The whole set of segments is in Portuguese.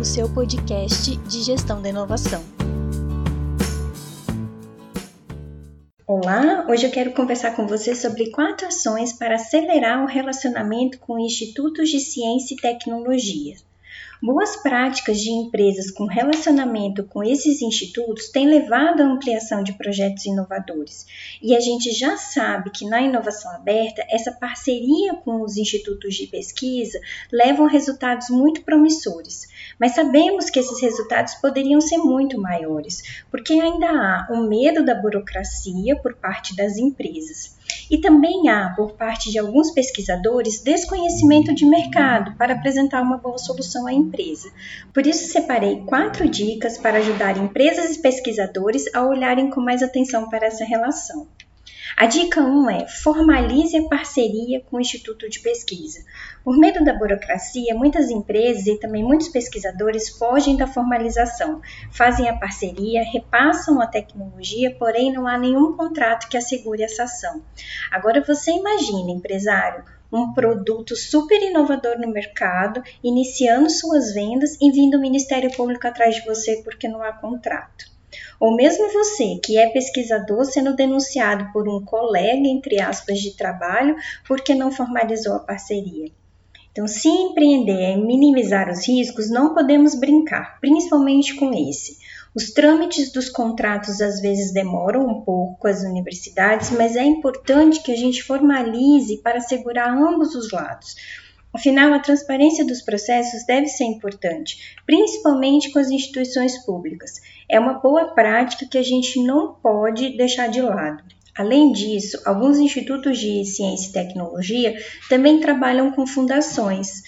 O seu podcast de gestão da inovação. Olá, hoje eu quero conversar com você sobre quatro ações para acelerar o relacionamento com institutos de ciência e tecnologia. Boas práticas de empresas com relacionamento com esses institutos têm levado à ampliação de projetos inovadores. E a gente já sabe que na inovação aberta, essa parceria com os institutos de pesquisa levam a resultados muito promissores. Mas sabemos que esses resultados poderiam ser muito maiores, porque ainda há o medo da burocracia por parte das empresas. E também há, por parte de alguns pesquisadores, desconhecimento de mercado para apresentar uma boa solução à empresa. Por isso, separei quatro dicas para ajudar empresas e pesquisadores a olharem com mais atenção para essa relação. A dica 1 um é formalize a parceria com o Instituto de Pesquisa. Por medo da burocracia, muitas empresas e também muitos pesquisadores fogem da formalização, fazem a parceria, repassam a tecnologia, porém não há nenhum contrato que assegure essa ação. Agora você imagina, empresário, um produto super inovador no mercado, iniciando suas vendas e vindo o Ministério Público atrás de você porque não há contrato. Ou mesmo você, que é pesquisador, sendo denunciado por um colega, entre aspas, de trabalho, porque não formalizou a parceria. Então, se empreender é minimizar os riscos, não podemos brincar, principalmente com esse. Os trâmites dos contratos às vezes demoram um pouco com as universidades, mas é importante que a gente formalize para assegurar ambos os lados. Afinal, a transparência dos processos deve ser importante, principalmente com as instituições públicas. É uma boa prática que a gente não pode deixar de lado. Além disso, alguns institutos de ciência e tecnologia também trabalham com fundações.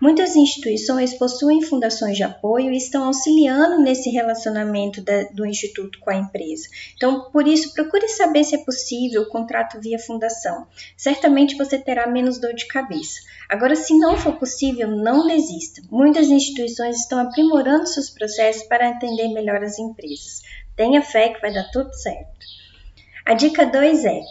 Muitas instituições possuem fundações de apoio e estão auxiliando nesse relacionamento da, do instituto com a empresa. Então, por isso, procure saber se é possível o contrato via fundação. Certamente você terá menos dor de cabeça. Agora, se não for possível, não desista. Muitas instituições estão aprimorando seus processos para atender melhor as empresas. Tenha fé que vai dar tudo certo. A dica 2 é: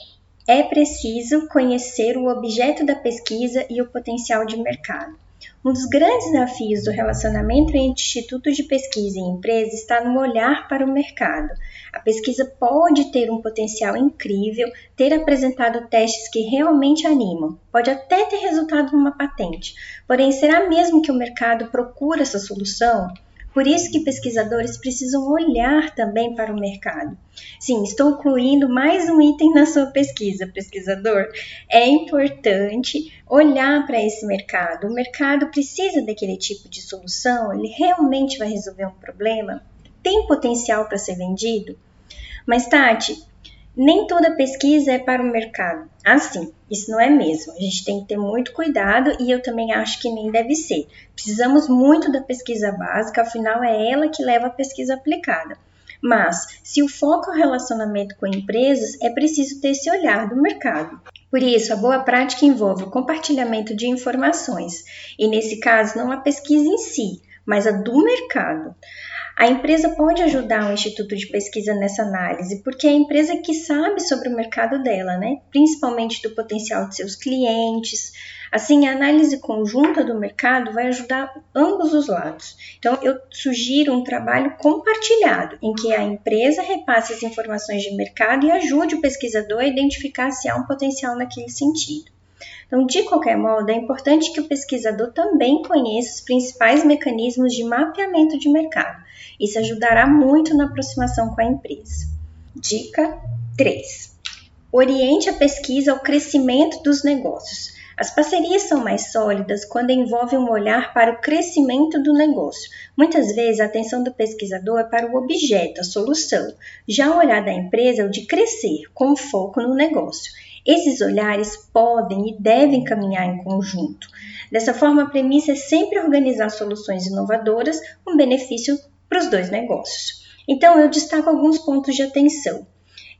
é preciso conhecer o objeto da pesquisa e o potencial de mercado. Um dos grandes desafios do relacionamento entre institutos de pesquisa e empresa está no olhar para o mercado. A pesquisa pode ter um potencial incrível, ter apresentado testes que realmente animam, pode até ter resultado numa patente. Porém, será mesmo que o mercado procura essa solução? Por isso que pesquisadores precisam olhar também para o mercado. Sim, estou incluindo mais um item na sua pesquisa, pesquisador. É importante olhar para esse mercado. O mercado precisa daquele tipo de solução? Ele realmente vai resolver um problema? Tem potencial para ser vendido? Mas, Tati, nem toda pesquisa é para o mercado. Assim, isso não é mesmo. A gente tem que ter muito cuidado e eu também acho que nem deve ser. Precisamos muito da pesquisa básica, afinal é ela que leva a pesquisa aplicada. Mas, se o foco é o relacionamento com empresas, é preciso ter esse olhar do mercado. Por isso, a boa prática envolve o compartilhamento de informações, e nesse caso, não a pesquisa em si, mas a do mercado. A empresa pode ajudar o instituto de pesquisa nessa análise, porque é a empresa que sabe sobre o mercado dela, né? principalmente do potencial de seus clientes. Assim, a análise conjunta do mercado vai ajudar ambos os lados. Então, eu sugiro um trabalho compartilhado, em que a empresa repasse as informações de mercado e ajude o pesquisador a identificar se há um potencial naquele sentido. Então, de qualquer modo, é importante que o pesquisador também conheça os principais mecanismos de mapeamento de mercado. Isso ajudará muito na aproximação com a empresa. Dica 3. Oriente a pesquisa ao crescimento dos negócios. As parcerias são mais sólidas quando envolvem um olhar para o crescimento do negócio. Muitas vezes a atenção do pesquisador é para o objeto, a solução. Já o olhar da empresa é o de crescer, com foco no negócio. Esses olhares podem e devem caminhar em conjunto. Dessa forma, a premissa é sempre organizar soluções inovadoras com benefício para os dois negócios. Então, eu destaco alguns pontos de atenção.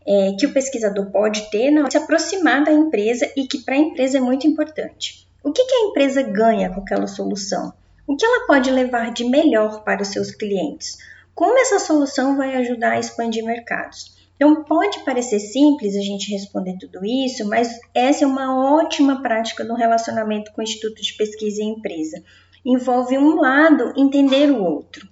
É, que o pesquisador pode ter na se aproximar da empresa e que para a empresa é muito importante. O que, que a empresa ganha com aquela solução? O que ela pode levar de melhor para os seus clientes? Como essa solução vai ajudar a expandir mercados? Então, pode parecer simples a gente responder tudo isso, mas essa é uma ótima prática no relacionamento com o Instituto de Pesquisa e Empresa. envolve um lado entender o outro.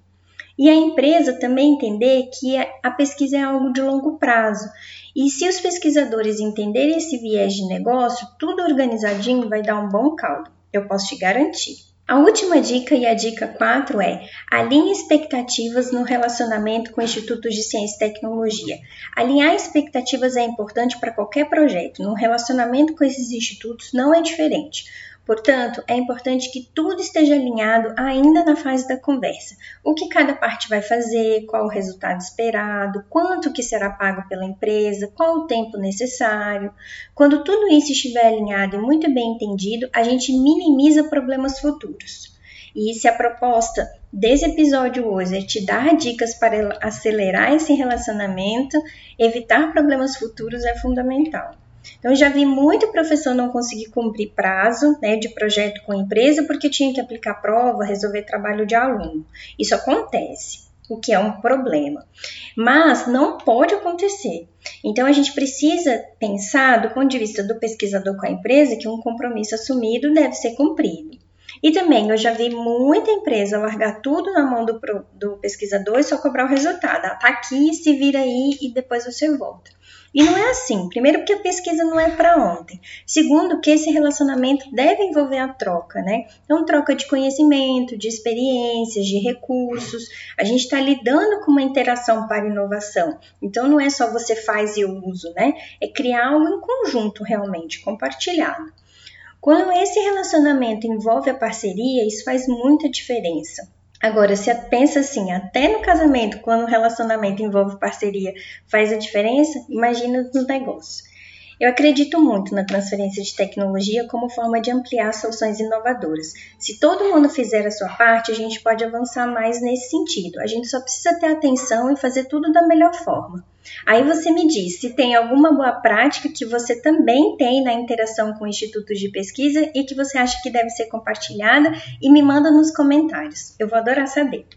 E a empresa também entender que a pesquisa é algo de longo prazo. E se os pesquisadores entenderem esse viés de negócio, tudo organizadinho vai dar um bom caldo. Eu posso te garantir. A última dica e a dica 4 é: alinhe expectativas no relacionamento com institutos de ciência e tecnologia. Alinhar expectativas é importante para qualquer projeto. No relacionamento com esses institutos não é diferente. Portanto, é importante que tudo esteja alinhado ainda na fase da conversa. O que cada parte vai fazer, qual o resultado esperado, quanto que será pago pela empresa, qual o tempo necessário. Quando tudo isso estiver alinhado e muito bem entendido, a gente minimiza problemas futuros. E se a proposta desse episódio hoje é te dar dicas para acelerar esse relacionamento, evitar problemas futuros é fundamental. Então, já vi muito professor não conseguir cumprir prazo né, de projeto com a empresa porque tinha que aplicar prova, resolver trabalho de aluno. Isso acontece, o que é um problema. Mas não pode acontecer. Então, a gente precisa pensar, do ponto de vista do pesquisador com a empresa, que um compromisso assumido deve ser cumprido. E também eu já vi muita empresa largar tudo na mão do, do pesquisador e só cobrar o resultado. Ah, tá aqui, se vira aí e depois você volta. E não é assim. Primeiro, porque a pesquisa não é para ontem. Segundo, que esse relacionamento deve envolver a troca, né? Então, troca de conhecimento, de experiências, de recursos. A gente está lidando com uma interação para inovação. Então, não é só você faz e eu uso, né? É criar algo em conjunto, realmente, compartilhado. Quando esse relacionamento envolve a parceria, isso faz muita diferença. Agora, se pensa assim, até no casamento, quando o relacionamento envolve parceria, faz a diferença, imagina nos negócios. Eu acredito muito na transferência de tecnologia como forma de ampliar soluções inovadoras. Se todo mundo fizer a sua parte, a gente pode avançar mais nesse sentido. A gente só precisa ter atenção e fazer tudo da melhor forma. Aí você me diz se tem alguma boa prática que você também tem na interação com institutos de pesquisa e que você acha que deve ser compartilhada e me manda nos comentários. Eu vou adorar saber.